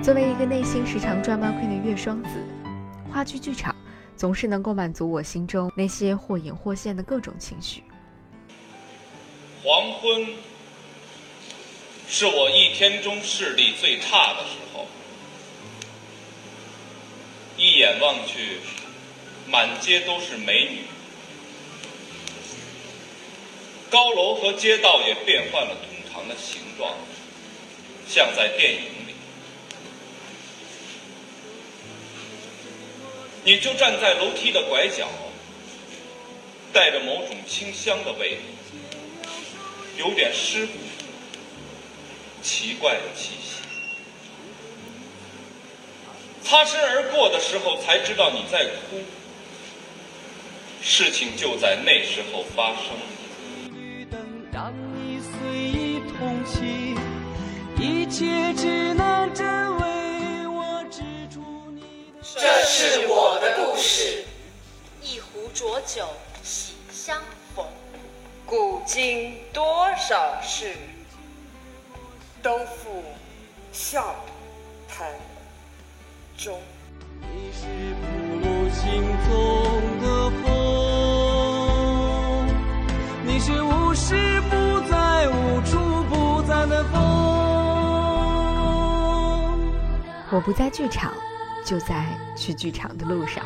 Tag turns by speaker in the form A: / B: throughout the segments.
A: 作为一个内心时常 drama queen 的月双子，话剧剧场总是能够满足我心中那些或隐或现的各种情绪。
B: 黄昏是我一天中视力最差的时候，一眼望去，满街都是美女，高楼和街道也变换了通常的形状，像在电影里。你就站在楼梯的拐角，带着某种清香的味。有点湿，奇怪的气息。擦身而过的时候，才知道你在哭。事情就在那时候发生。当。
C: 一切只能这是我的故事。一壶浊酒喜相逢。古今多少事，
D: 都付笑谈中。
E: 你是不露心中的风，你是无时不在、无处不在的风。
A: 我不在剧场，就在去剧场的路上。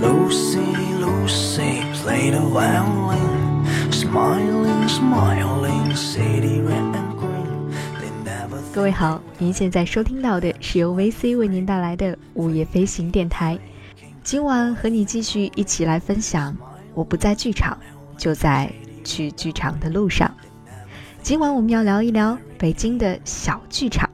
F: Lucy, Lucy, play the violin, smiling, smiling, city red and green. They never.
A: 各位好，您现在收听到的是由 VC 为您带来的午夜飞行电台。今晚和你继续一起来分享，我不在剧场，就在去剧场的路上。今晚我们要聊一聊北京的小剧场。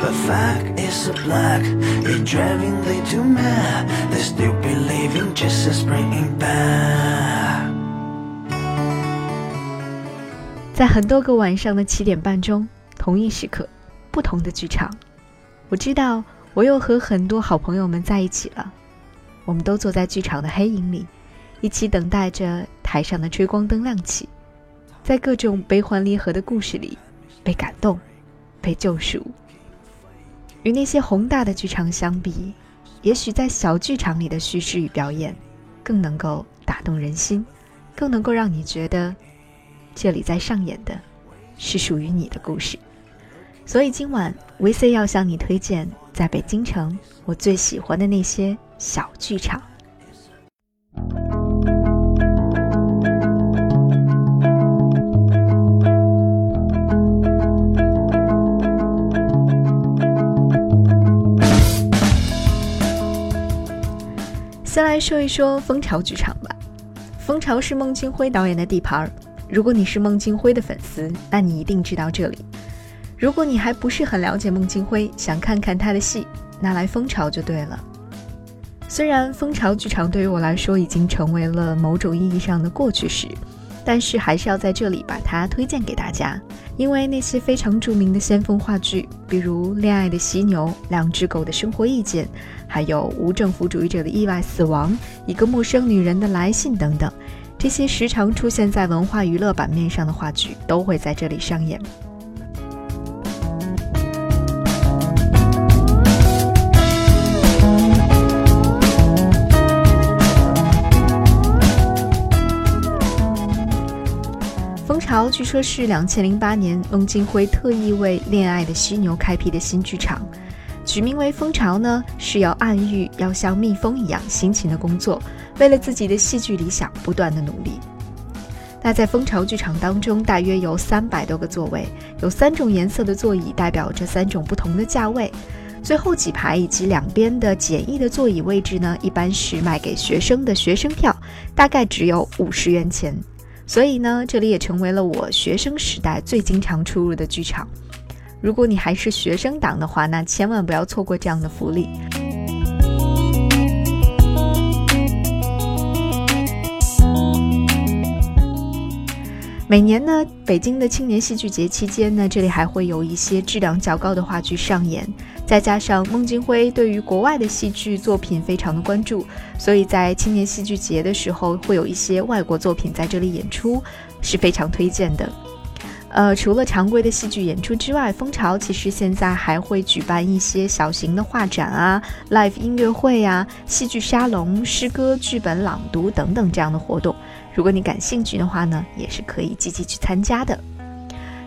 A: But fact is a black, it driving they too mad. They still believing Jesus bringing back. 在很多个晚上的七点半钟，同一时刻，不同的剧场。我知道，我又和很多好朋友们在一起了。我们都坐在剧场的黑影里，一起等待着台上的追光灯亮起，在各种悲欢离合的故事里，被感动，被救赎。与那些宏大的剧场相比，也许在小剧场里的叙事与表演，更能够打动人心，更能够让你觉得，这里在上演的，是属于你的故事。所以今晚维 C 要向你推荐，在北京城我最喜欢的那些小剧场。先来说一说蜂巢剧场吧。蜂巢是孟京辉导演的地盘儿如果你是孟京辉的粉丝，那你一定知道这里。如果你还不是很了解孟京辉，想看看他的戏，那来蜂巢就对了。虽然蜂巢剧场对于我来说已经成为了某种意义上的过去式，但是还是要在这里把它推荐给大家，因为那些非常著名的先锋话剧，比如《恋爱的犀牛》《两只狗的生活意见》。还有无政府主义者的意外死亡，一个陌生女人的来信等等，这些时常出现在文化娱乐版面上的话剧都会在这里上演。蜂巢据说是两千零八年孟京辉特意为《恋爱的犀牛》开辟的新剧场。取名为蜂巢呢，是要暗喻要像蜜蜂一样辛勤的工作，为了自己的戏剧理想不断的努力。那在蜂巢剧场当中，大约有三百多个座位，有三种颜色的座椅，代表着三种不同的价位。最后几排以及两边的简易的座椅位置呢，一般是卖给学生的学生票，大概只有五十元钱。所以呢，这里也成为了我学生时代最经常出入的剧场。如果你还是学生党的话，那千万不要错过这样的福利。每年呢，北京的青年戏剧节期间呢，这里还会有一些质量较高的话剧上演。再加上孟京辉对于国外的戏剧作品非常的关注，所以在青年戏剧节的时候，会有一些外国作品在这里演出，是非常推荐的。呃，除了常规的戏剧演出之外，蜂巢其实现在还会举办一些小型的画展啊、live 音乐会啊、戏剧沙龙、诗歌剧本朗读等等这样的活动。如果你感兴趣的话呢，也是可以积极去参加的。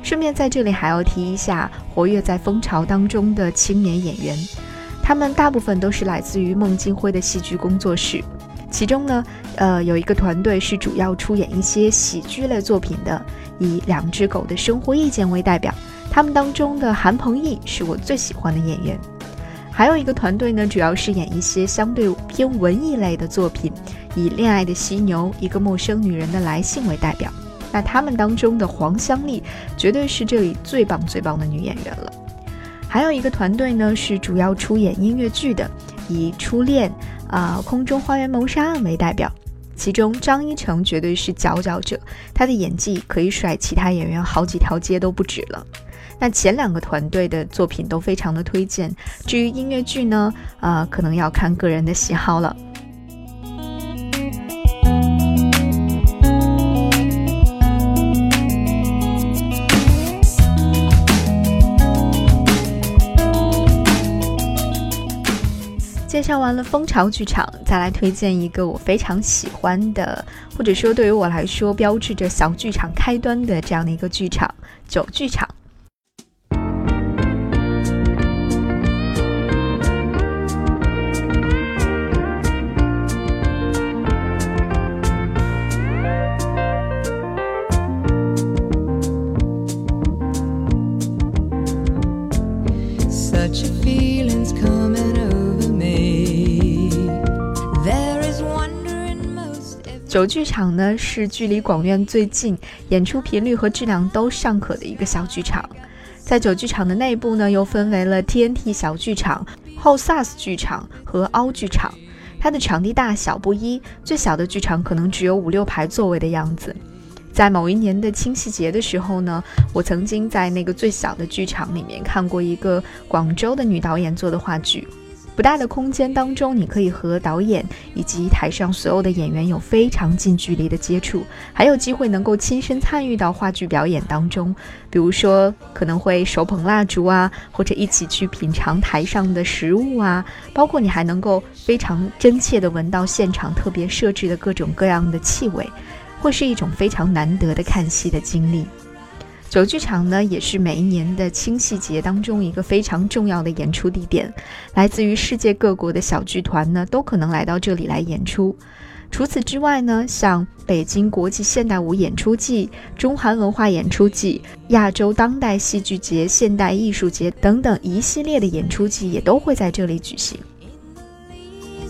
A: 顺便在这里还要提一下，活跃在蜂巢当中的青年演员，他们大部分都是来自于孟京辉的戏剧工作室。其中呢，呃，有一个团队是主要出演一些喜剧类作品的，以两只狗的生活意见为代表。他们当中的韩鹏毅是我最喜欢的演员。还有一个团队呢，主要是演一些相对偏文艺类的作品，以《恋爱的犀牛》《一个陌生女人的来信》为代表。那他们当中的黄香丽绝对是这里最棒最棒的女演员了。还有一个团队呢，是主要出演音乐剧的，以《初恋》。啊，空中花园谋杀案为代表，其中张一成绝对是佼佼者，他的演技可以甩其他演员好几条街都不止了。那前两个团队的作品都非常的推荐，至于音乐剧呢，啊，可能要看个人的喜好了。介绍完了蜂巢剧场，再来推荐一个我非常喜欢的，或者说对于我来说标志着小剧场开端的这样的一个剧场——九剧场。九剧场呢是距离广院最近，演出频率和质量都尚可的一个小剧场。在九剧场的内部呢，又分为了 TNT 小剧场、后 SAS 剧场和凹剧场。它的场地大小不一，最小的剧场可能只有五六排座位的样子。在某一年的清戏节的时候呢，我曾经在那个最小的剧场里面看过一个广州的女导演做的话剧。不大的空间当中，你可以和导演以及台上所有的演员有非常近距离的接触，还有机会能够亲身参与到话剧表演当中。比如说，可能会手捧蜡烛啊，或者一起去品尝台上的食物啊，包括你还能够非常真切地闻到现场特别设置的各种各样的气味，会是一种非常难得的看戏的经历。九剧场呢，也是每一年的清戏节当中一个非常重要的演出地点。来自于世界各国的小剧团呢，都可能来到这里来演出。除此之外呢，像北京国际现代舞演出季、中韩文化演出季、亚洲当代戏剧节、现代艺术节等等一系列的演出季，也都会在这里举行。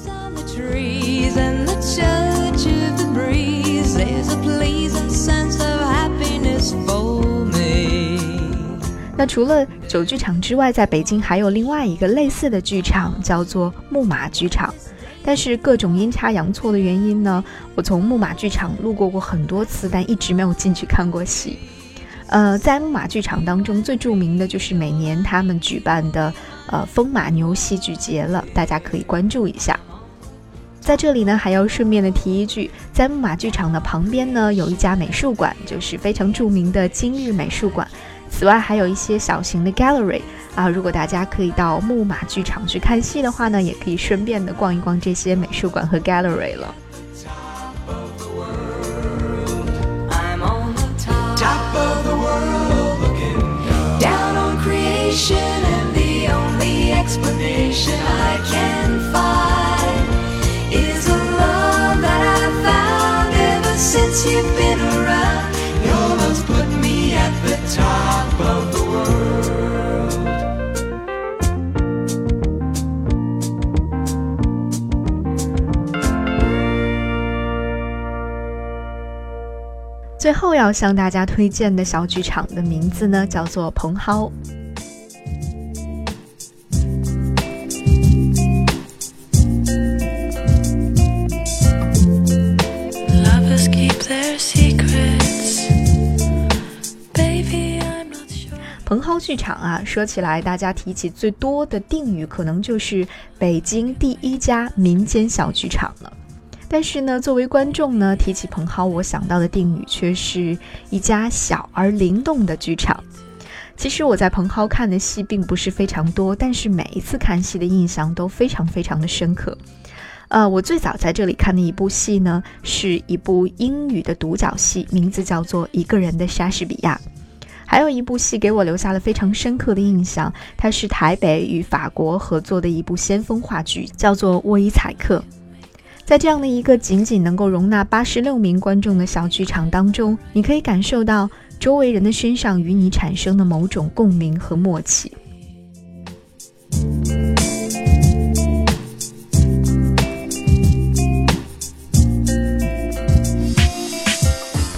G: And the trees and the church of the breeze is a place.
A: 那除了九剧场之外，在北京还有另外一个类似的剧场，叫做木马剧场。但是各种阴差阳错的原因呢，我从木马剧场路过过很多次，但一直没有进去看过戏。呃，在木马剧场当中，最著名的就是每年他们举办的呃风马牛戏剧节了，大家可以关注一下。在这里呢，还要顺便的提一句，在木马剧场的旁边呢，有一家美术馆，就是非常著名的今日美术馆。此外还有一些小型的 gallery 啊如果大家可以到木马剧场去看戏的话呢也可以顺便的逛一逛这些美术馆和 gallery 了。You've been around. 最后要向大家推荐的小剧场的名字呢叫做蓬蒿。剧场啊，说起来，大家提起最多的定语，可能就是北京第一家民间小剧场了。但是呢，作为观众呢，提起彭浩，我想到的定语却是一家小而灵动的剧场。其实我在彭浩看的戏并不是非常多，但是每一次看戏的印象都非常非常的深刻。呃，我最早在这里看的一部戏呢，是一部英语的独角戏，名字叫做《一个人的莎士比亚》。还有一部戏给我留下了非常深刻的印象，它是台北与法国合作的一部先锋话剧，叫做《沃伊采克》。在这样的一个仅仅能够容纳八十六名观众的小剧场当中，你可以感受到周围人的身上与你产生的某种共鸣和默契。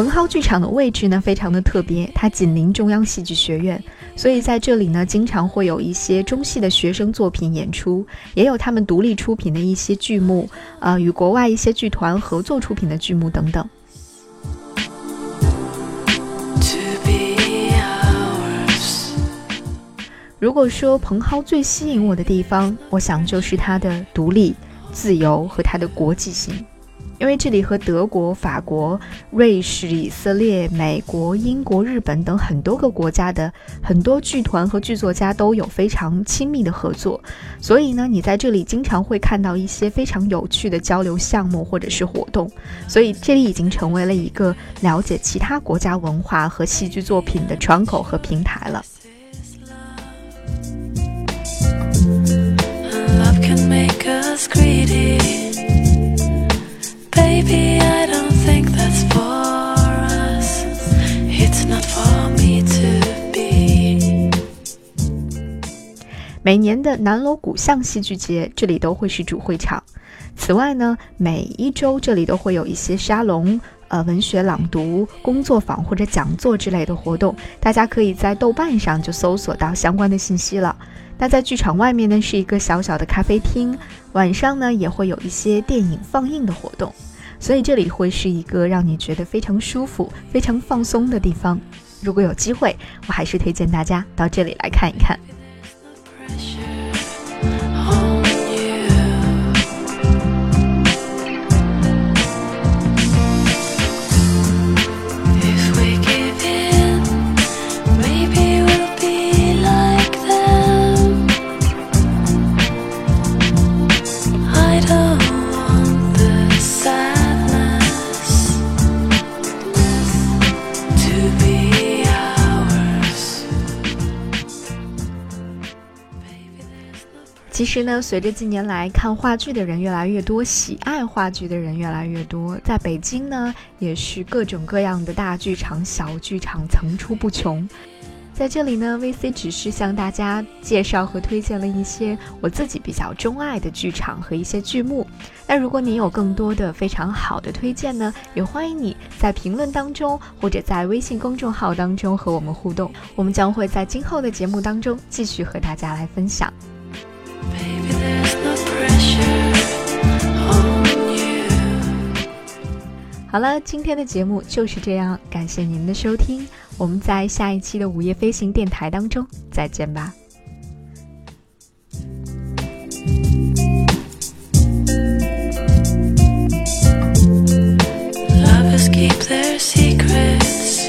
A: 蓬蒿剧场的位置呢，非常的特别，它紧邻中央戏剧学院，所以在这里呢，经常会有一些中戏的学生作品演出，也有他们独立出品的一些剧目，呃，与国外一些剧团合作出品的剧目等等。如果说蓬蒿最吸引我的地方，我想就是它的独立、自由和它的国际性。因为这里和德国、法国、瑞士、以色列、美国、英国、日本等很多个国家的很多剧团和剧作家都有非常亲密的合作，所以呢，你在这里经常会看到一些非常有趣的交流项目或者是活动，所以这里已经成为了一个了解其他国家文化和戏剧作品的窗口和平台了。Love can make 每年的南锣鼓巷戏剧节，这里都会是主会场。此外呢，每一周这里都会有一些沙龙、呃文学朗读、工作坊或者讲座之类的活动，大家可以在豆瓣上就搜索到相关的信息了。那在剧场外面呢，是一个小小的咖啡厅，晚上呢也会有一些电影放映的活动，所以这里会是一个让你觉得非常舒服、非常放松的地方。如果有机会，我还是推荐大家到这里来看一看。实呢，随着近年来看话剧的人越来越多，喜爱话剧的人越来越多，在北京呢，也是各种各样的大剧场、小剧场层出不穷。在这里呢，VC 只是向大家介绍和推荐了一些我自己比较钟爱的剧场和一些剧目。那如果你有更多的非常好的推荐呢，也欢迎你在评论当中或者在微信公众号当中和我们互动。我们将会在今后的节目当中继续和大家来分享。好了，今天的节目就是这样，感谢您的收听，我们在下一期的午夜飞行电台当中再见吧。Keep their secrets.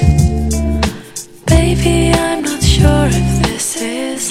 A: Baby, I'm not sure if this is.